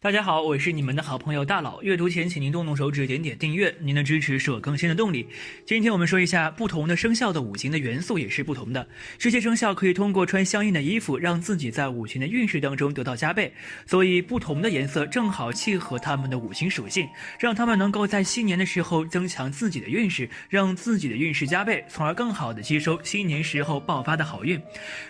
大家好，我是你们的好朋友大佬。阅读前，请您动动手指，点点订阅。您的支持是我更新的动力。今天我们说一下不同的生肖的五行的元素也是不同的。这些生肖可以通过穿相应的衣服，让自己在五行的运势当中得到加倍。所以，不同的颜色正好契合他们的五行属性，让他们能够在新年的时候增强自己的运势，让自己的运势加倍，从而更好的吸收新年时候爆发的好运。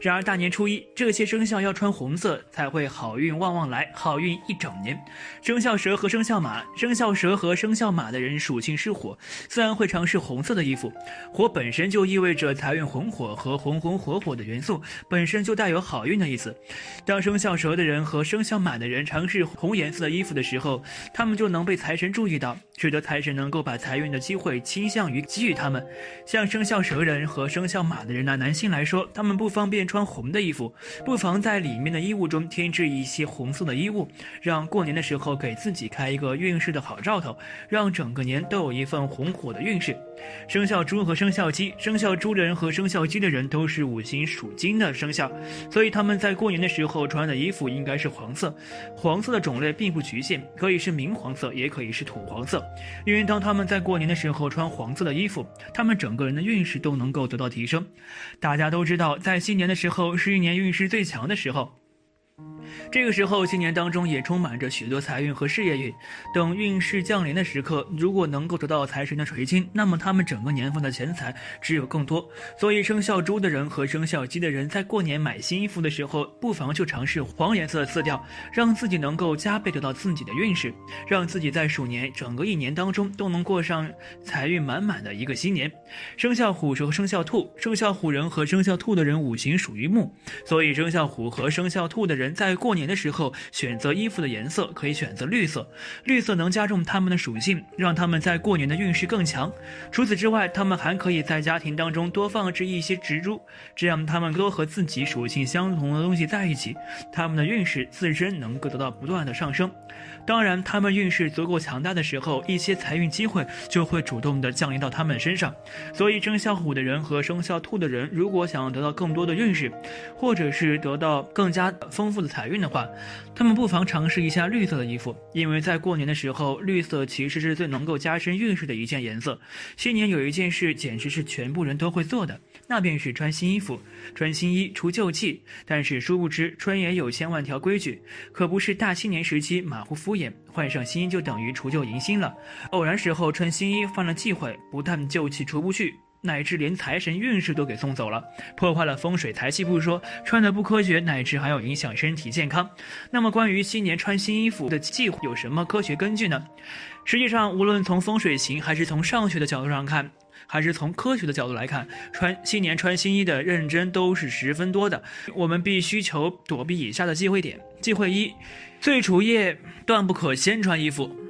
然而，大年初一，这些生肖要穿红色，才会好运旺旺来，好运一整。年，生肖蛇和生肖马，生肖蛇和生肖马的人属性是火，自然会尝试红色的衣服。火本身就意味着财运红火和红红火火的元素，本身就带有好运的意思。当生肖蛇的人和生肖马的人尝试红颜色的衣服的时候，他们就能被财神注意到，使得财神能够把财运的机会倾向于给予他们。像生肖蛇人和生肖马的人呢，男性来说，他们不方便穿红的衣服，不妨在里面的衣物中添置一些红色的衣物，让。过年的时候，给自己开一个运势的好兆头，让整个年都有一份红火的运势。生肖猪和生肖鸡，生肖猪的人和生肖鸡的人都是五行属金的生肖，所以他们在过年的时候穿的衣服应该是黄色。黄色的种类并不局限，可以是明黄色，也可以是土黄色。因为当他们在过年的时候穿黄色的衣服，他们整个人的运势都能够得到提升。大家都知道，在新年的时候是一年运势最强的时候。这个时候，新年当中也充满着许多财运和事业运。等运势降临的时刻，如果能够得到财神的垂青，那么他们整个年份的钱财只有更多。所以，生肖猪的人和生肖鸡的人在过年买新衣服的时候，不妨就尝试黄颜色的色调，让自己能够加倍得到自己的运势，让自己在鼠年整个一年当中都能过上财运满满的一个新年。生肖虎和生肖兔，生肖虎人和生肖兔的人五行属于木，所以生肖虎和生肖兔的人在过年的时候，选择衣服的颜色可以选择绿色，绿色能加重他们的属性，让他们在过年的运势更强。除此之外，他们还可以在家庭当中多放置一些植株，这样他们多和自己属性相同的东西在一起，他们的运势自身能够得到不断的上升。当然，他们运势足够强大的时候，一些财运机会就会主动的降临到他们身上。所以，生肖虎的人和生肖兔的人，如果想要得到更多的运势，或者是得到更加丰富的财运的话，他们不妨尝试一下绿色的衣服，因为在过年的时候，绿色其实是最能够加深运势的一件颜色。新年有一件事，简直是全部人都会做的，那便是穿新衣服，穿新衣除旧气。但是殊不知，穿也有千万条规矩，可不是大新年时期马虎敷衍，换上新衣就等于除旧迎新了。偶然时候穿新衣犯了忌讳，不但旧气除不去。乃至连财神运势都给送走了，破坏了风水财气不说，穿的不科学，乃至还要影响身体健康。那么关于新年穿新衣服的忌讳有什么科学根据呢？实际上，无论从风水型，还是从上学的角度上看，还是从科学的角度来看，穿新年穿新衣的认真都是十分多的。我们必须求躲避以下的忌讳点：忌讳一，岁除夜断不可先穿衣服。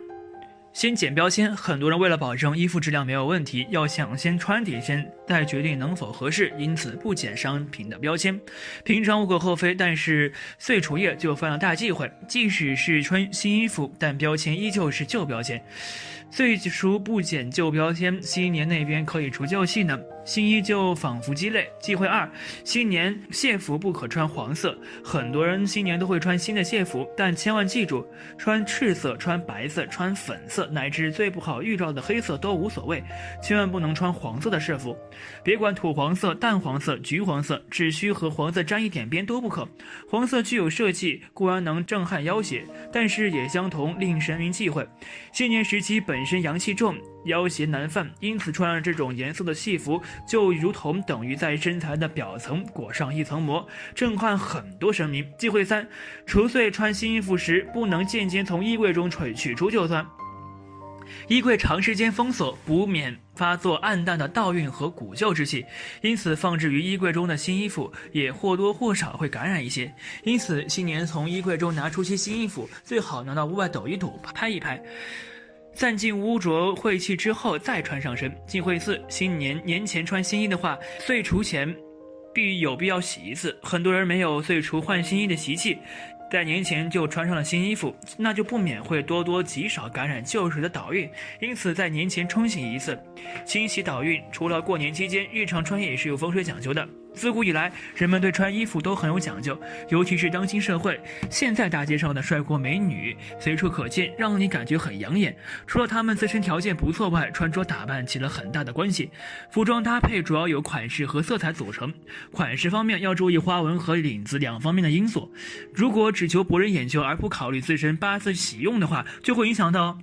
先剪标签，很多人为了保证衣服质量没有问题，要想先穿几身再决定能否合适，因此不剪商品的标签。平常无可厚非，但是碎除夜就犯了大忌讳。即使是穿新衣服，但标签依旧是旧标签。岁除不剪旧标签，新年那边可以除旧气呢。新衣就仿佛鸡肋。忌讳二：新年谢服不可穿黄色。很多人新年都会穿新的谢服，但千万记住，穿赤色、穿白色、穿粉色，乃至最不好预兆的黑色都无所谓，千万不能穿黄色的制服。别管土黄色、淡黄色、橘黄色，只需和黄色沾一点边都不可。黄色具有煞气，固然能震撼妖邪，但是也相同令神明忌讳。新年时期本身阳气重。妖邪难犯，因此穿上这种颜色的戏服，就如同等于在身材的表层裹上一层膜，震撼很多神明。忌讳三：除岁穿新衣服时，不能间接从衣柜中取取出就算。衣柜长时间封锁，不免发作暗淡的倒运和古旧之气，因此放置于衣柜中的新衣服也或多或少会感染一些。因此，新年从衣柜中拿出些新衣服，最好拿到屋外抖一抖，拍一拍。散尽污浊晦气之后再穿上身。忌讳四：新年年前穿新衣的话，岁除前必有必要洗一次。很多人没有岁除换新衣的习气，在年前就穿上了新衣服，那就不免会多多极少感染旧时的倒运。因此，在年前冲洗一次，清洗倒运。除了过年期间，日常穿也是有风水讲究的。自古以来，人们对穿衣服都很有讲究，尤其是当今社会，现在大街上的帅哥美女随处可见，让你感觉很养眼。除了他们自身条件不错外，穿着打扮起了很大的关系。服装搭配主要由款式和色彩组成，款式方面要注意花纹和领子两方面的因素。如果只求博人眼球而不考虑自身八字喜用的话，就会影响到。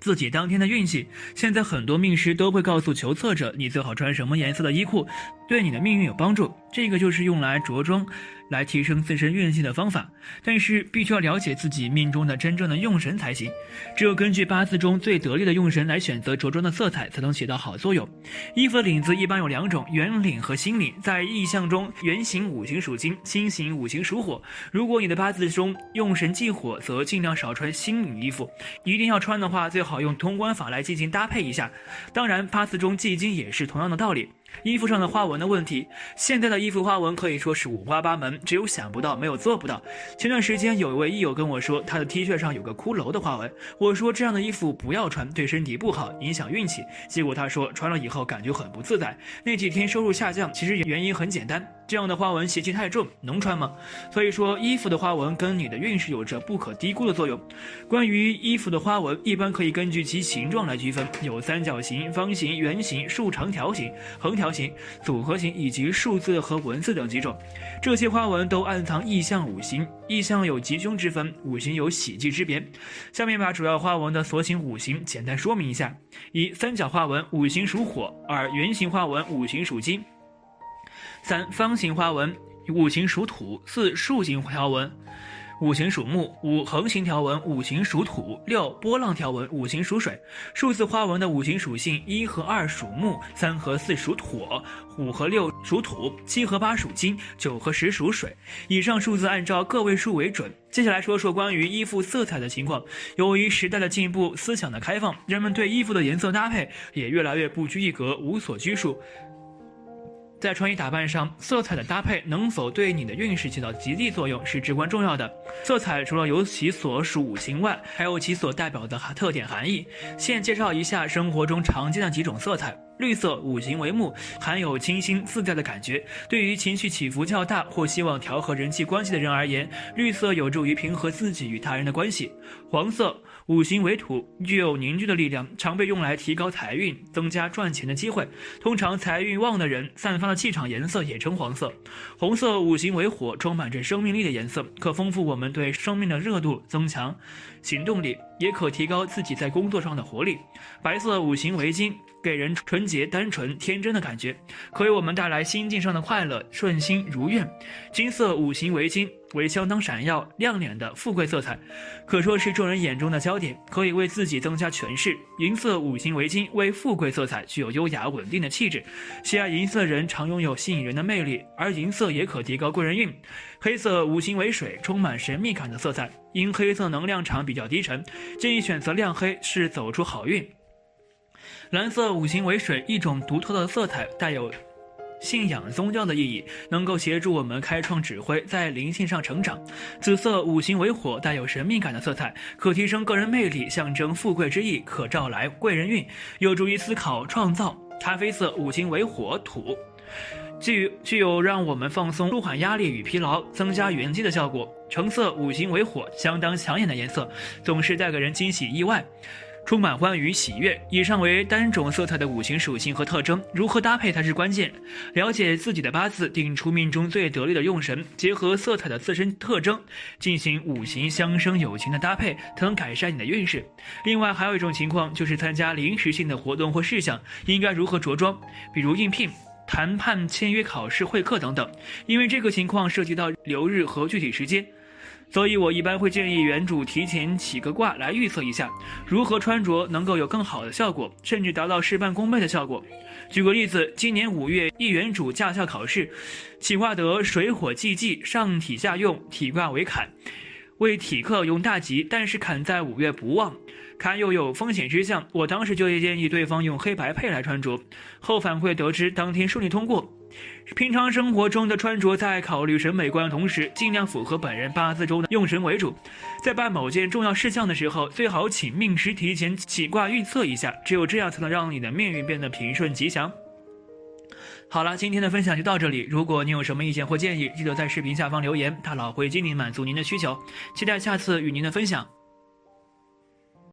自己当天的运气，现在很多命师都会告诉求测者，你最好穿什么颜色的衣裤，对你的命运有帮助。这个就是用来着装。来提升自身运气的方法，但是必须要了解自己命中的真正的用神才行。只有根据八字中最得力的用神来选择着装的色彩，才能起到好作用。衣服的领子一般有两种，圆领和心领。在意象中，圆形五行属金，心形五行属火。如果你的八字中用神忌火，则尽量少穿心领衣服。一定要穿的话，最好用通关法来进行搭配一下。当然，八字中忌金也是同样的道理。衣服上的花纹的问题，现在的衣服花纹可以说是五花八门，只有想不到，没有做不到。前段时间有一位益友跟我说，他的 T 恤上有个骷髅的花纹，我说这样的衣服不要穿，对身体不好，影响运气。结果他说穿了以后感觉很不自在，那几天收入下降，其实原因很简单。这样的花纹邪气太重，能穿吗？所以说，衣服的花纹跟你的运势有着不可低估的作用。关于衣服的花纹，一般可以根据其形状来区分，有三角形、方形、圆形、竖长条形、横条形、组合形以及数字和文字等几种。这些花纹都暗藏意象五行，意象有吉凶之分，五行有喜忌之别。下面把主要花纹的所形五行简单说明一下：一、三角花纹，五行属火；二、圆形花纹，五行属金。三方形花纹，五行属土；四竖形条纹，五行属木；五横形条纹，五行属土；六波浪条纹，五行属水。数字花纹的五行属性：一和二属木，三和四属火，五和六属土，七和八属金，九和十属水。以上数字按照个位数为准。接下来说说关于衣服色彩的情况。由于时代的进步，思想的开放，人们对衣服的颜色搭配也越来越不拘一格，无所拘束。在穿衣打扮上，色彩的搭配能否对你的运势起到极力作用是至关重要的。色彩除了有其所属五行外，还有其所代表的特点含义。现介绍一下生活中常见的几种色彩。绿色，五行为木，含有清新自在的感觉。对于情绪起伏较大或希望调和人际关系的人而言，绿色有助于平和自己与他人的关系。黄色，五行为土，具有凝聚的力量，常被用来提高财运，增加赚钱的机会。通常财运旺的人散发的气场颜色也称黄色。红色，五行为火，充满着生命力的颜色，可丰富我们对生命的热度，增强行动力，也可提高自己在工作上的活力。白色，五行围巾。给人纯洁、单纯、天真的感觉，可为我们带来心境上的快乐、顺心如愿。金色五行围巾，为相当闪耀亮眼的富贵色彩，可说是众人眼中的焦点，可以为自己增加权势。银色五行为金，为富贵色彩，具有优雅稳定的气质。喜爱银色的人常拥有吸引人的魅力，而银色也可提高贵人运。黑色五行为水，充满神秘感的色彩，因黑色能量场比较低沉，建议选择亮黑，是走出好运。蓝色五行为水，一种独特的色彩，带有信仰宗教的意义，能够协助我们开创指挥，在灵性上成长。紫色五行为火，带有神秘感的色彩，可提升个人魅力，象征富贵之意，可招来贵人运，有助于思考创造。咖啡色五行为火土，具具有让我们放松、舒缓压力与疲劳、增加元气的效果。橙色五行为火，相当抢眼的颜色，总是带给人惊喜意外。充满欢愉喜悦。以上为单种色彩的五行属性和特征，如何搭配才是关键。了解自己的八字，定出命中最得力的用神，结合色彩的自身特征，进行五行相生有情的搭配，才能改善你的运势。另外，还有一种情况就是参加临时性的活动或事项，应该如何着装，比如应聘、谈判、签约、考试、会客等等。因为这个情况涉及到流日和具体时间。所以我一般会建议原主提前起个卦来预测一下，如何穿着能够有更好的效果，甚至达到事半功倍的效果。举个例子，今年五月一原主驾校考试，起卦得水火既济，上体下用，体卦为坎，为体克用大吉，但是坎在五月不旺，坎又有风险之象。我当时就建议对方用黑白配来穿着，后反馈得知当天顺利通过。平常生活中的穿着，在考虑审美观的同时，尽量符合本人八字中的用神为主。在办某件重要事项的时候，最好请命师提前起卦预测一下，只有这样才能让你的命运变得平顺吉祥。好了，今天的分享就到这里。如果您有什么意见或建议，记得在视频下方留言，大佬会尽力满足您的需求。期待下次与您的分享。